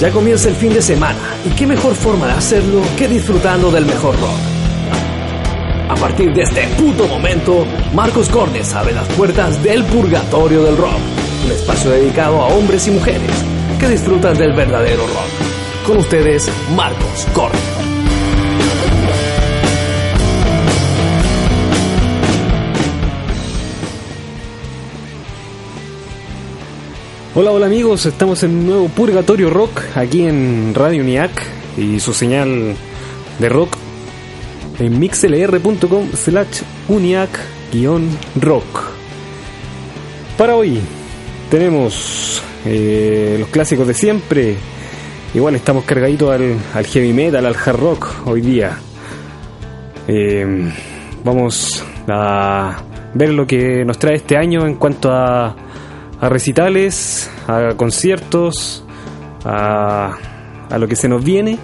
Ya comienza el fin de semana y qué mejor forma de hacerlo que disfrutando del mejor rock. A partir de este puto momento, Marcos Cordes abre las puertas del purgatorio del rock, un espacio dedicado a hombres y mujeres que disfrutan del verdadero rock. Con ustedes, Marcos Cordes. Hola, hola amigos, estamos en nuevo Purgatorio Rock aquí en Radio UNIAC y su señal de rock en mixlr.com slash uniac-rock. Para hoy tenemos eh, los clásicos de siempre, igual estamos cargaditos al, heavy metal, al hard rock hoy día. Eh, vamos a ver lo que nos trae este año en cuanto a a recitales, a conciertos, a, a, lo que se nos viene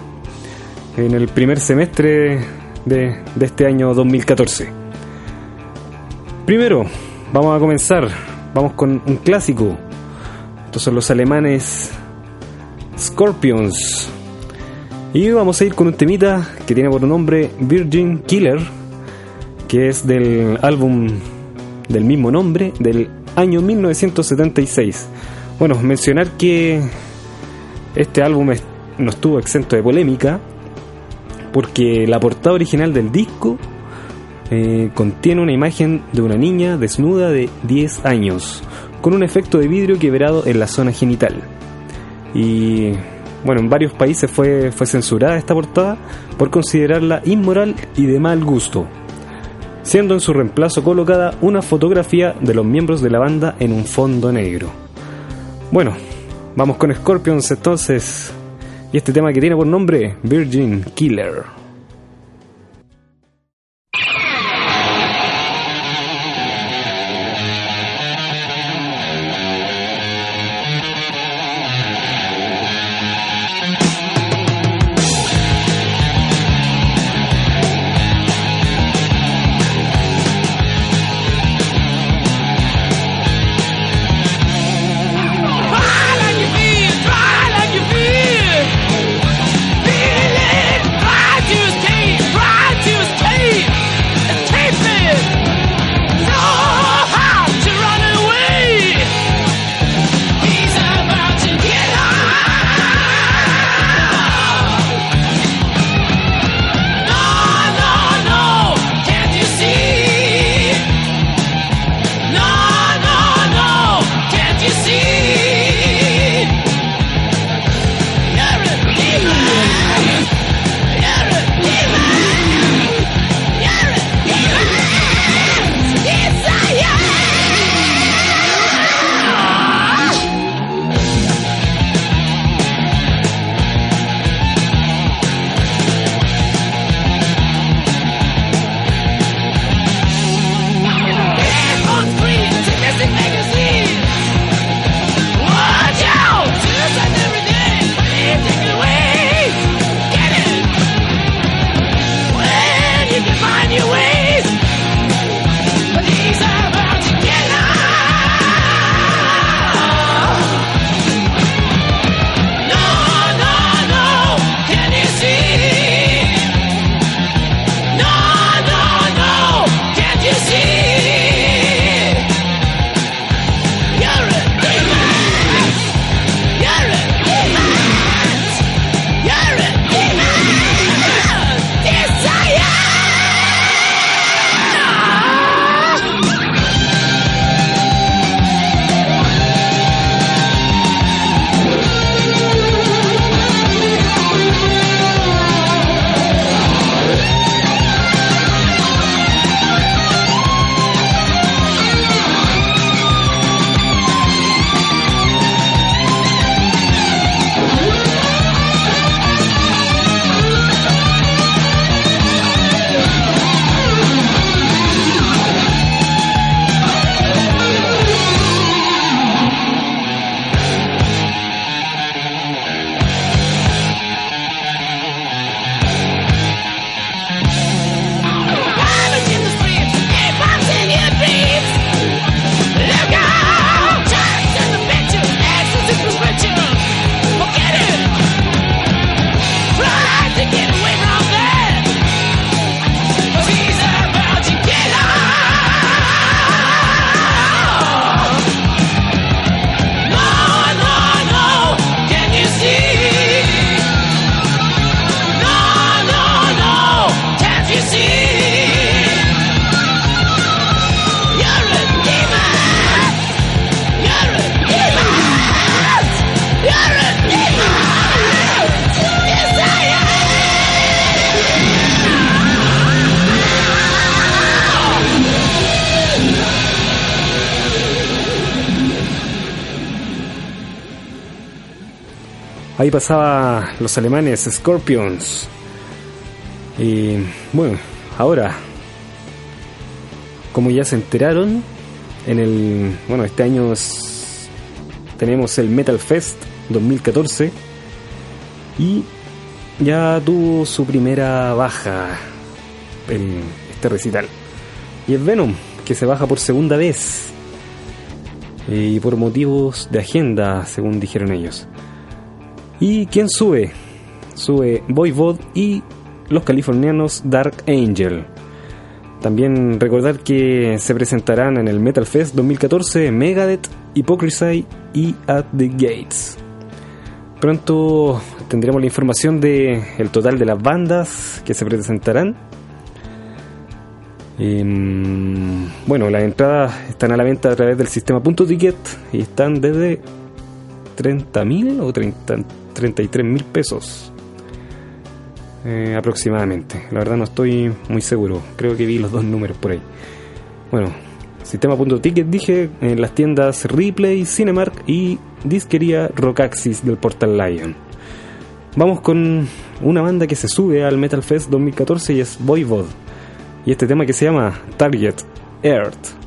en el primer semestre de, de, este año 2014. Primero, vamos a comenzar, vamos con un clásico. Estos son los alemanes Scorpions. Y vamos a ir con un temita que tiene por nombre Virgin Killer, que es del álbum del mismo nombre, del año 1976. Bueno, mencionar que este álbum no estuvo exento de polémica porque la portada original del disco eh, contiene una imagen de una niña desnuda de 10 años con un efecto de vidrio quebrado en la zona genital. Y bueno, en varios países fue, fue censurada esta portada por considerarla inmoral y de mal gusto siendo en su reemplazo colocada una fotografía de los miembros de la banda en un fondo negro. Bueno, vamos con Scorpions entonces, y este tema que tiene por nombre Virgin Killer. Ahí pasaba los alemanes Scorpions. Y bueno, ahora, como ya se enteraron, en el, bueno, este año tenemos el Metal Fest 2014 y ya tuvo su primera baja en este recital. Y es Venom, que se baja por segunda vez. Y por motivos de agenda, según dijeron ellos. ¿Y quién sube? Sube Voivod y los californianos Dark Angel. También recordar que se presentarán en el Metal Fest 2014 Megadeth, Hypocrisy y At the Gates. Pronto tendremos la información de total de las bandas que se presentarán. Em, bueno, las entradas están a la venta a través del sistema Punto Ticket y están desde 30.000 o 30, 33 mil pesos eh, aproximadamente. La verdad no estoy muy seguro. Creo que vi los dos números por ahí. Bueno, sistema.ticket dije en las tiendas Replay, Cinemark y disquería Rockaxis del Portal Lion. Vamos con una banda que se sube al Metal Fest 2014 y es Voivod. Y este tema que se llama Target Earth.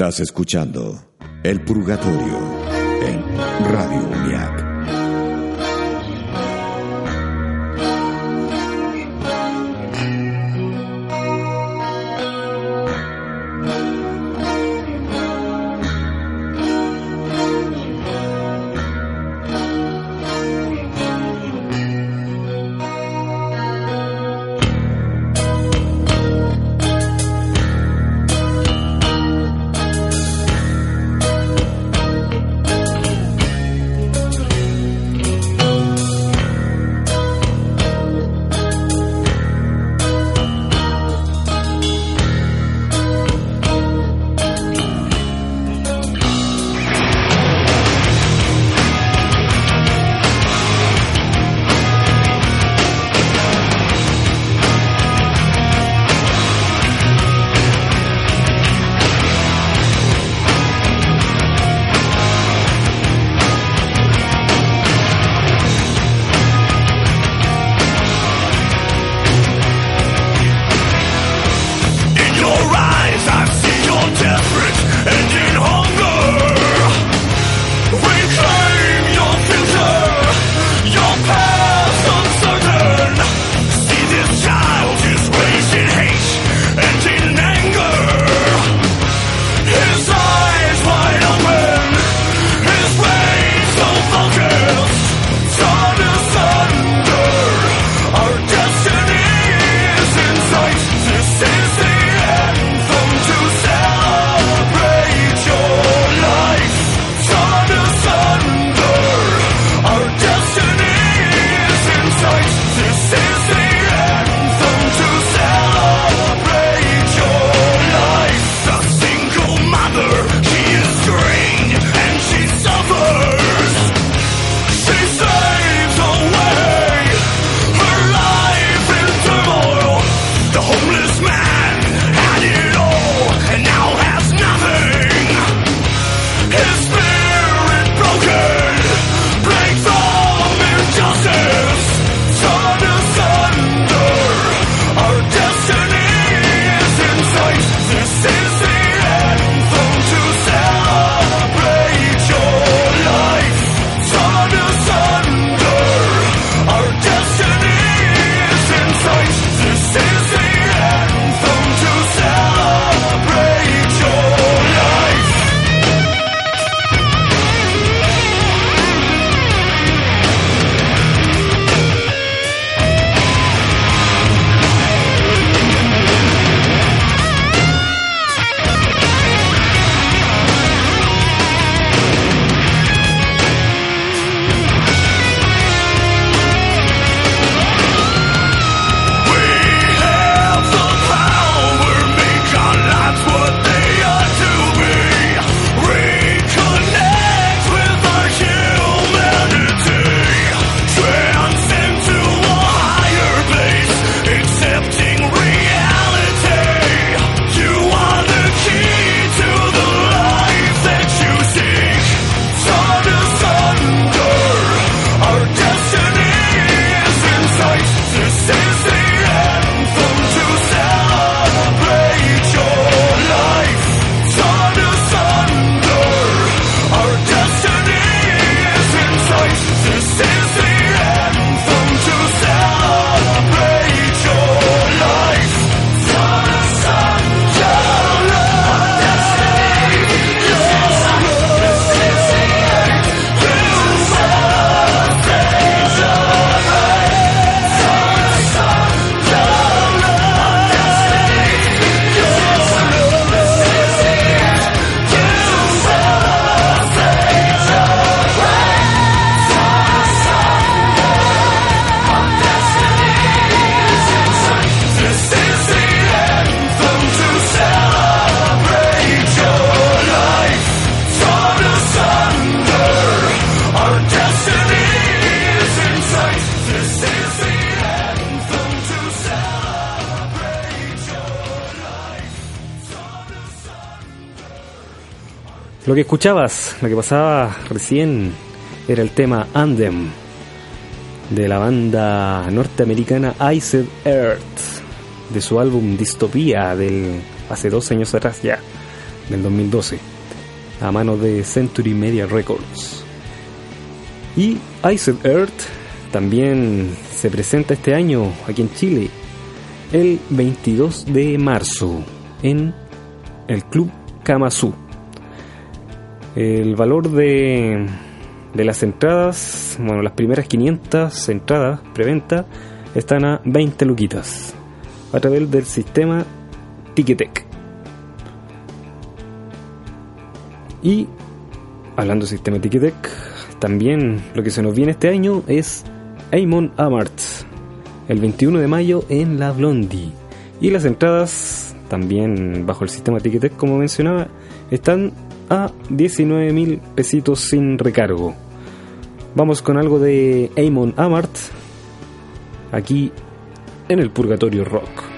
Estás escuchando El Purgatorio en Radio Uniac. Lo que escuchabas, lo que pasaba recién, era el tema Andem de la banda norteamericana Iced Earth, de su álbum Distopía del hace dos años atrás ya, del 2012, a mano de Century Media Records. Y Iced Earth también se presenta este año aquí en Chile, el 22 de marzo, en el Club Kamasu. El valor de, de las entradas, bueno, las primeras 500 entradas preventa están a 20 luquitas a través del sistema Ticketek. Y hablando del sistema Ticketek, también lo que se nos viene este año es Amon Amart, el 21 de mayo en La Blondie. Y las entradas, también bajo el sistema Ticketek, como mencionaba, están a 19 mil pesitos sin recargo. Vamos con algo de Amon Amart, aquí en el Purgatorio Rock.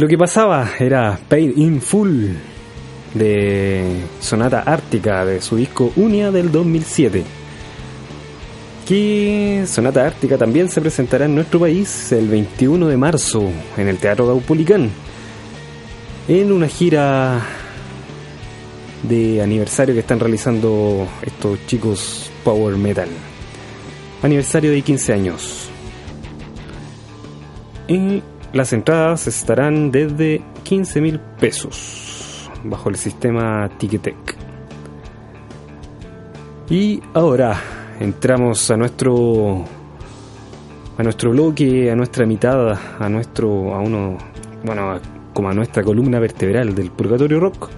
Lo que pasaba era Paid in Full de Sonata Ártica de su disco Unia del 2007. Que Sonata Ártica también se presentará en nuestro país el 21 de marzo en el Teatro Gaupolicán en una gira de aniversario que están realizando estos chicos Power Metal. Aniversario de 15 años. Las entradas estarán desde 15 mil pesos bajo el sistema Ticketek. Y ahora entramos a nuestro a nuestro bloque, a nuestra mitad, a nuestro a uno bueno, como a nuestra columna vertebral del Purgatorio Rock,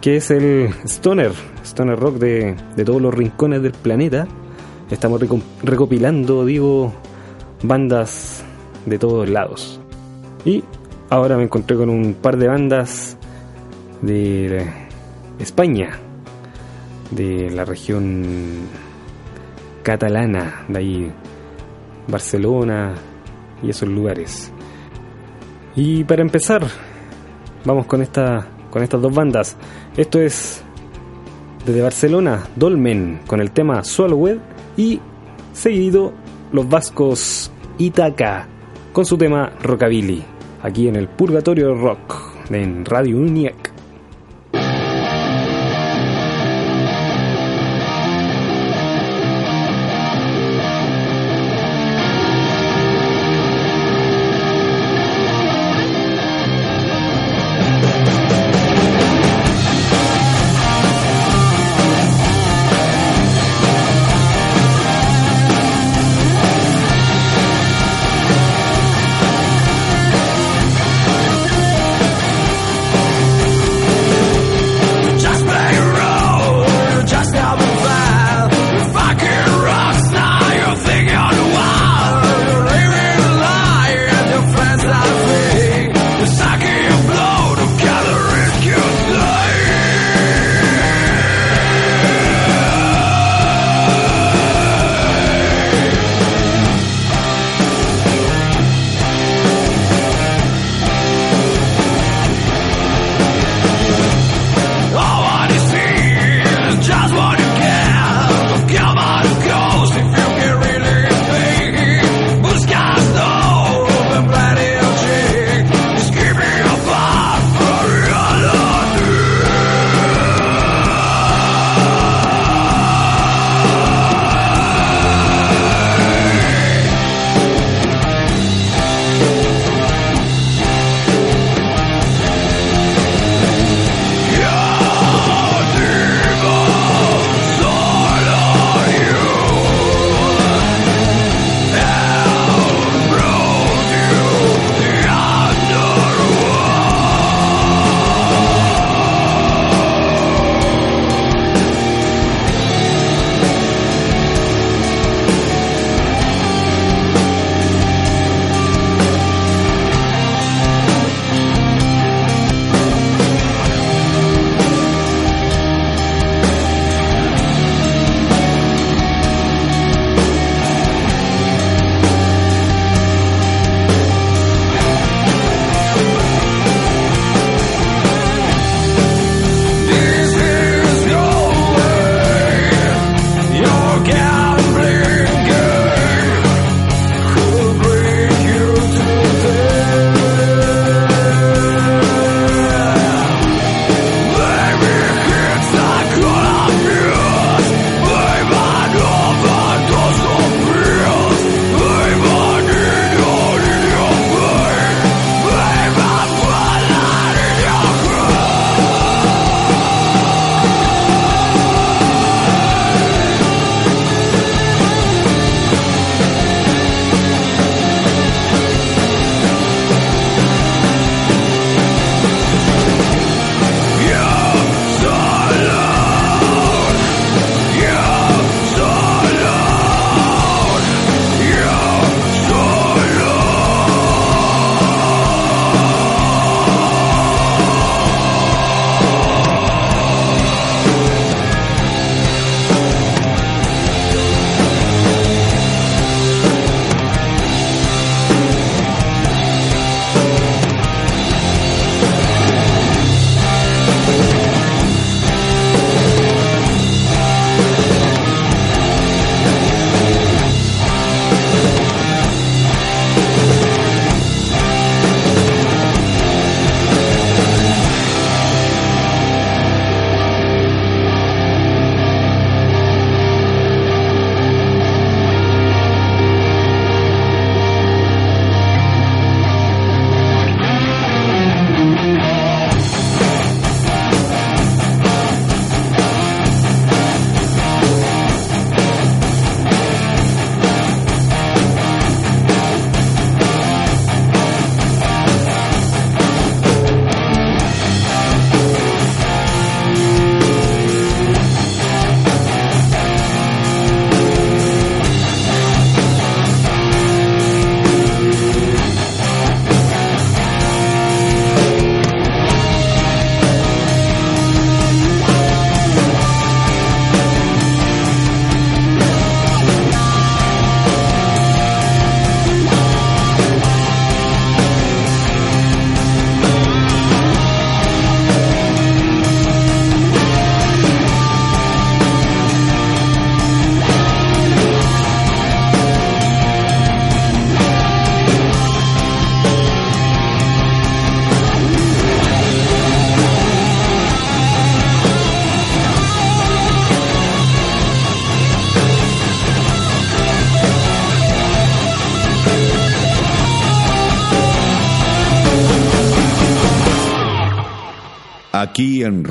que es el Stoner, Stoner Rock de, de todos los rincones del planeta. Estamos recopilando, digo, bandas de todos lados. Y ahora me encontré con un par de bandas de España, de la región catalana, de ahí Barcelona y esos lugares. Y para empezar, vamos con esta con estas dos bandas. Esto es desde Barcelona, Dolmen con el tema Swallowed y seguido los vascos Itaca con su tema Rockabilly, aquí en el Purgatorio Rock en Radio UNIAC.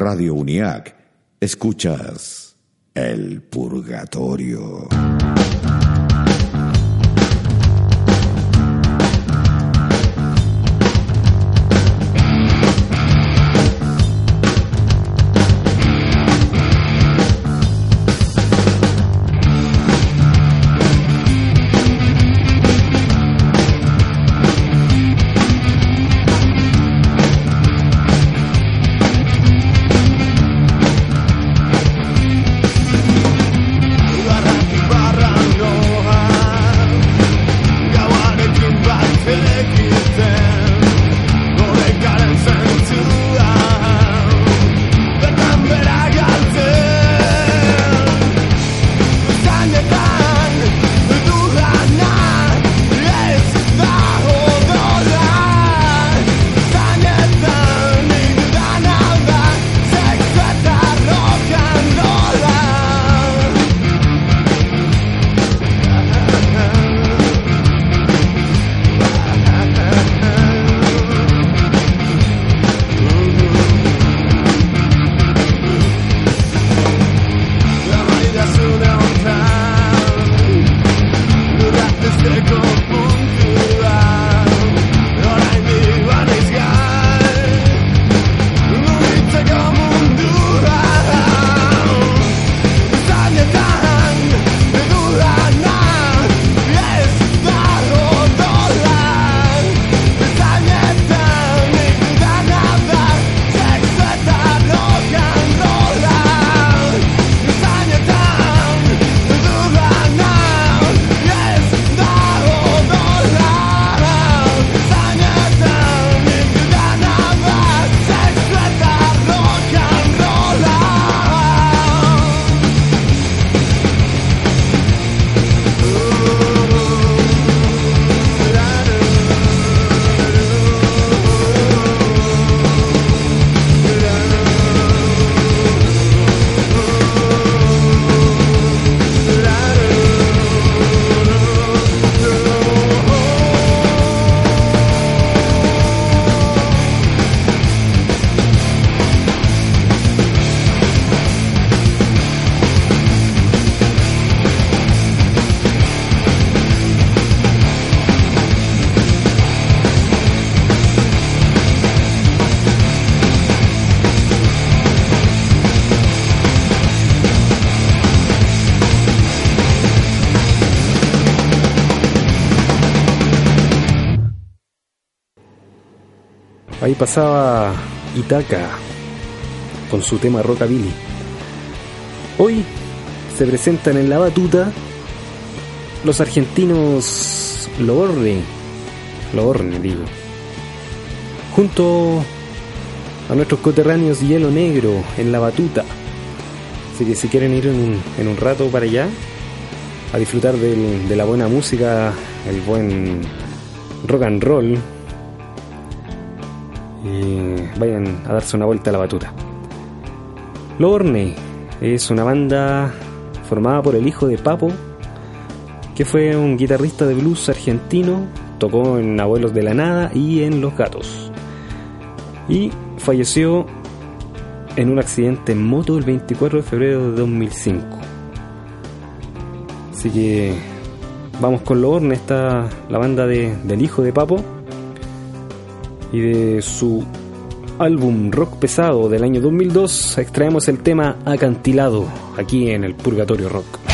Radio UNIAC escuchas El Purgatorio. Ahí pasaba Itaca con su tema Rockabilly. Hoy se presentan en la batuta los argentinos Loborne, Loborne digo, junto a nuestros coterráneos Hielo Negro en la batuta. Así que si quieren ir en un, rato para allá a disfrutar de la buena música, el buen rock and roll, y vayan a darse una vuelta a la batuta. Lorne es una banda formada por el hijo de Papo, que fue un guitarrista de blues argentino, tocó en Abuelos de la Nada y en Los Gatos. Y falleció en un accidente en moto el 24 de febrero de 2005. Así que vamos con Lorne, está la banda de- del hijo de Papo y de su álbum rock pesado del año 2002 extraemos el tema Acantilado aquí en el Purgatorio Rock.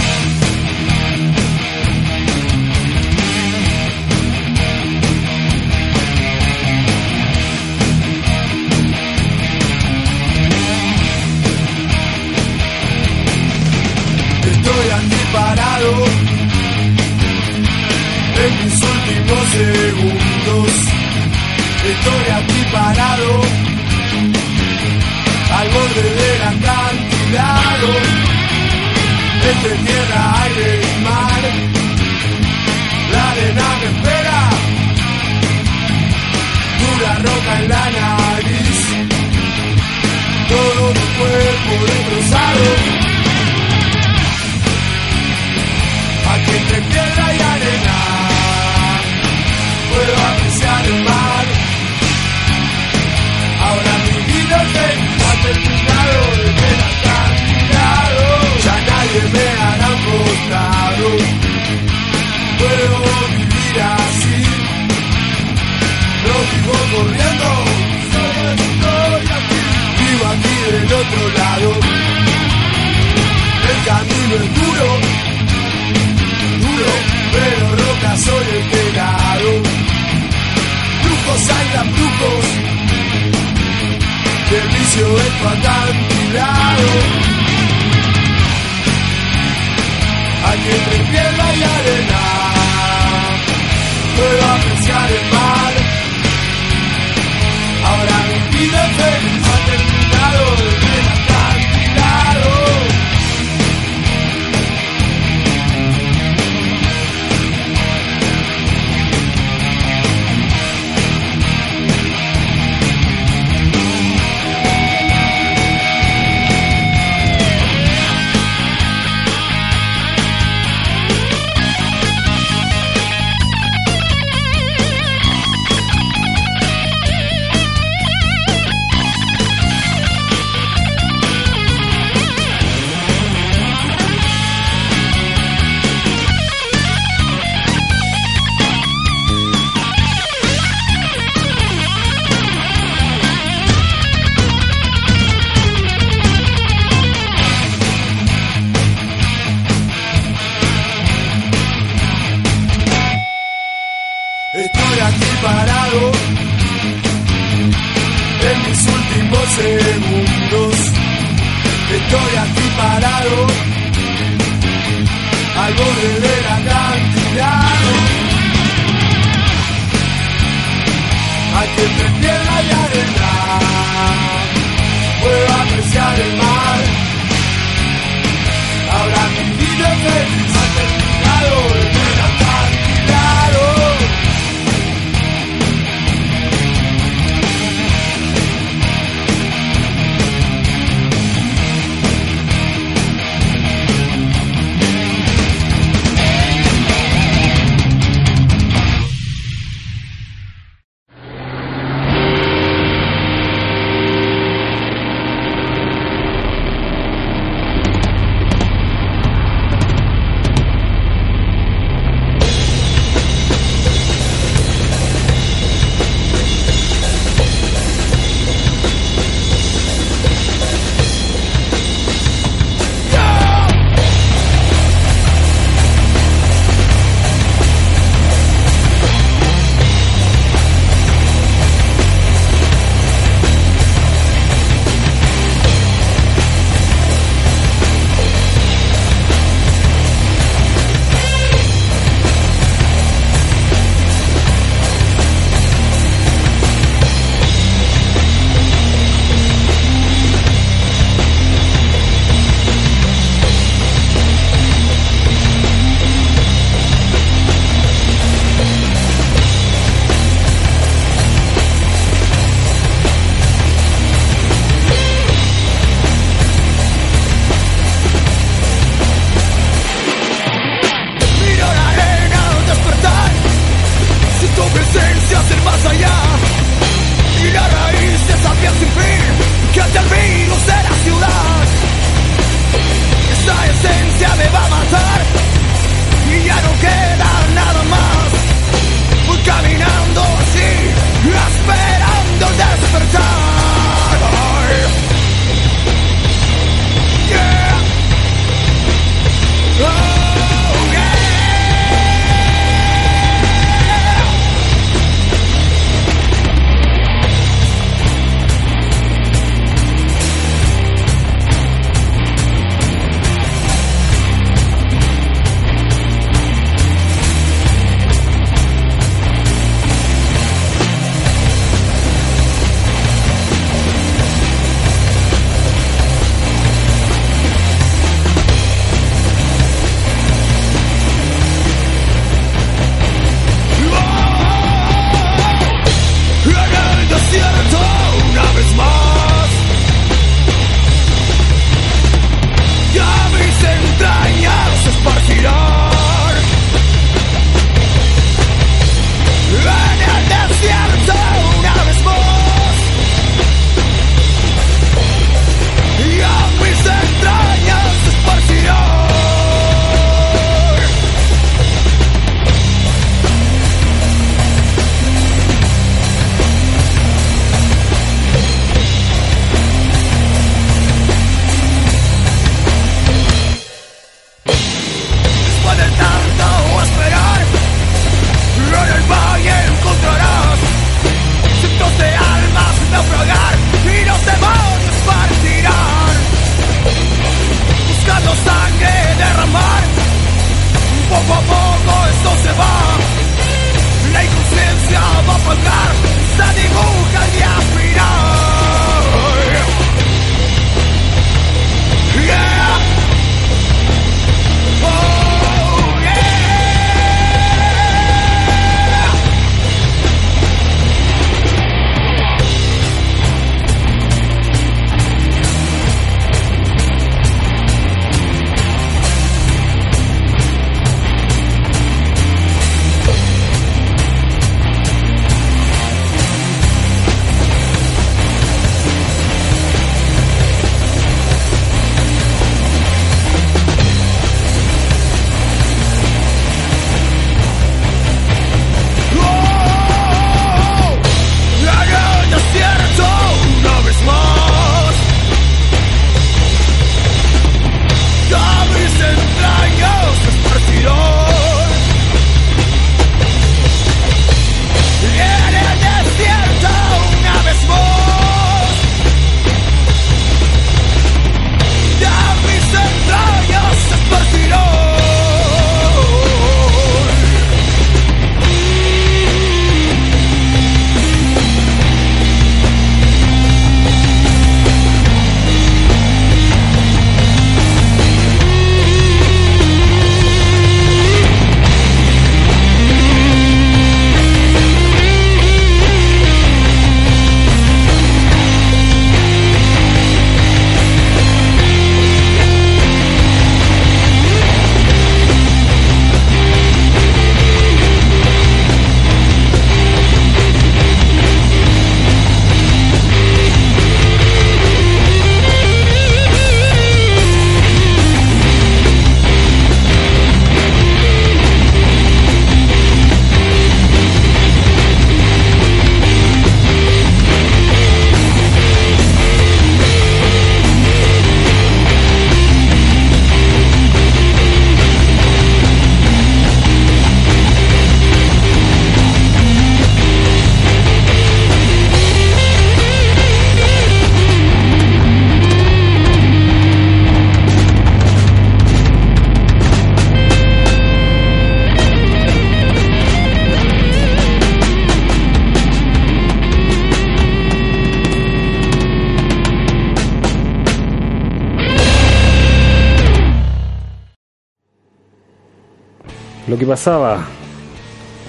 Pasaba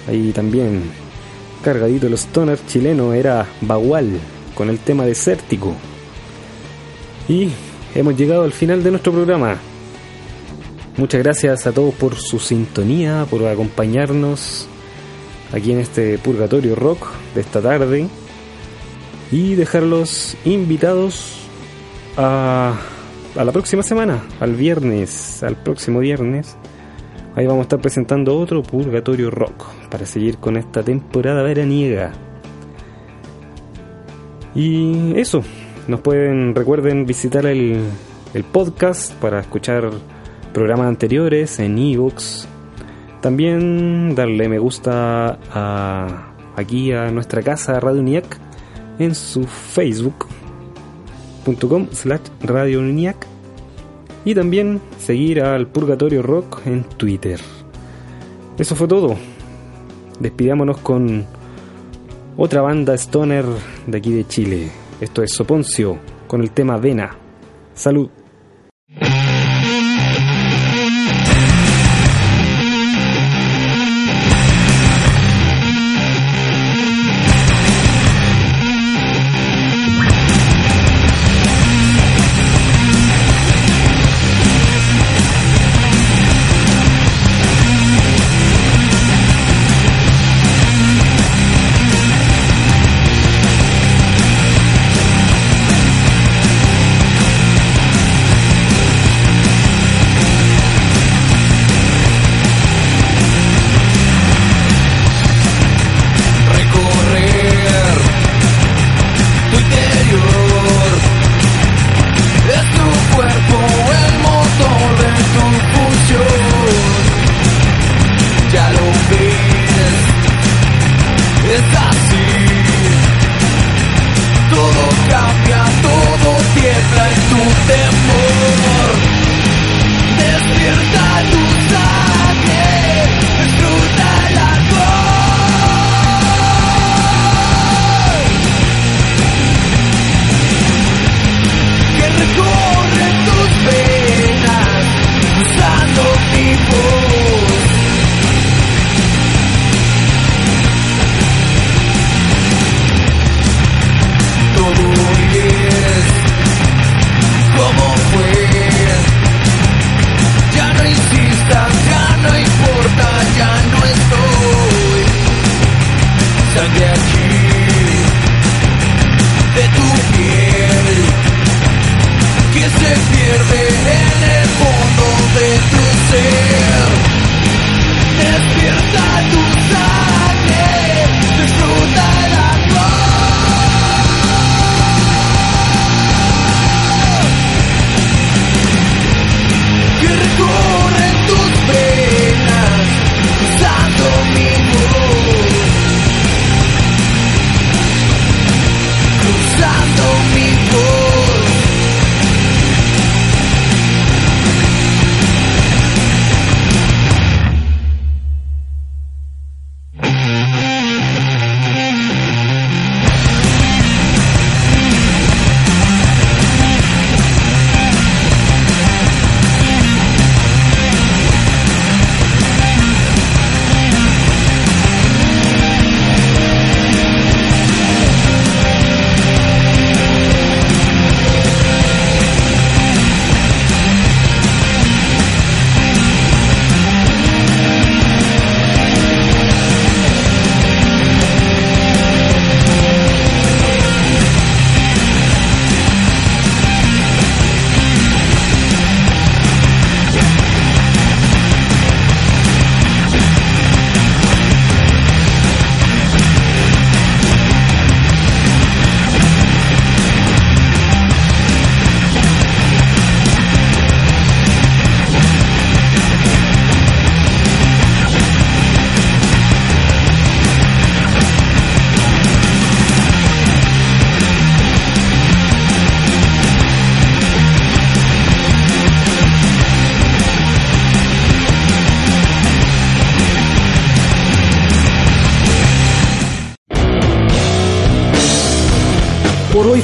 ahí también cargadito los toners chilenos era Bagual con el tema desértico. Y hemos llegado al final de nuestro programa. Muchas gracias a todos por su sintonía, por acompañarnos aquí en este Purgatorio Rock de esta tarde y dejarlos invitados a, a la próxima semana, al viernes, al próximo viernes. Ahí vamos a estar presentando otro Purgatorio Rock para seguir con esta temporada veraniega. Y eso, nos pueden, recuerden visitar el, el podcast para escuchar programas anteriores en ebooks. También darle me gusta aquí a nuestra casa Radio Uniac en su facebook.com slash Radio Uniac y también seguir al Purgatorio Rock en Twitter. Eso fue todo. Despidámonos con otra banda stoner de aquí de Chile. Esto es Soponcio con el tema Vena. Salud.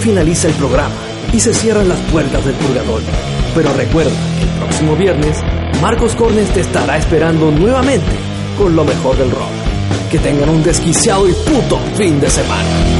Finaliza el programa y se cierran las puertas del purgatorio. Pero recuerda que el próximo viernes Marcos Cornes te estará esperando nuevamente con lo mejor del rock. Que tengan un desquiciado y puto fin de semana.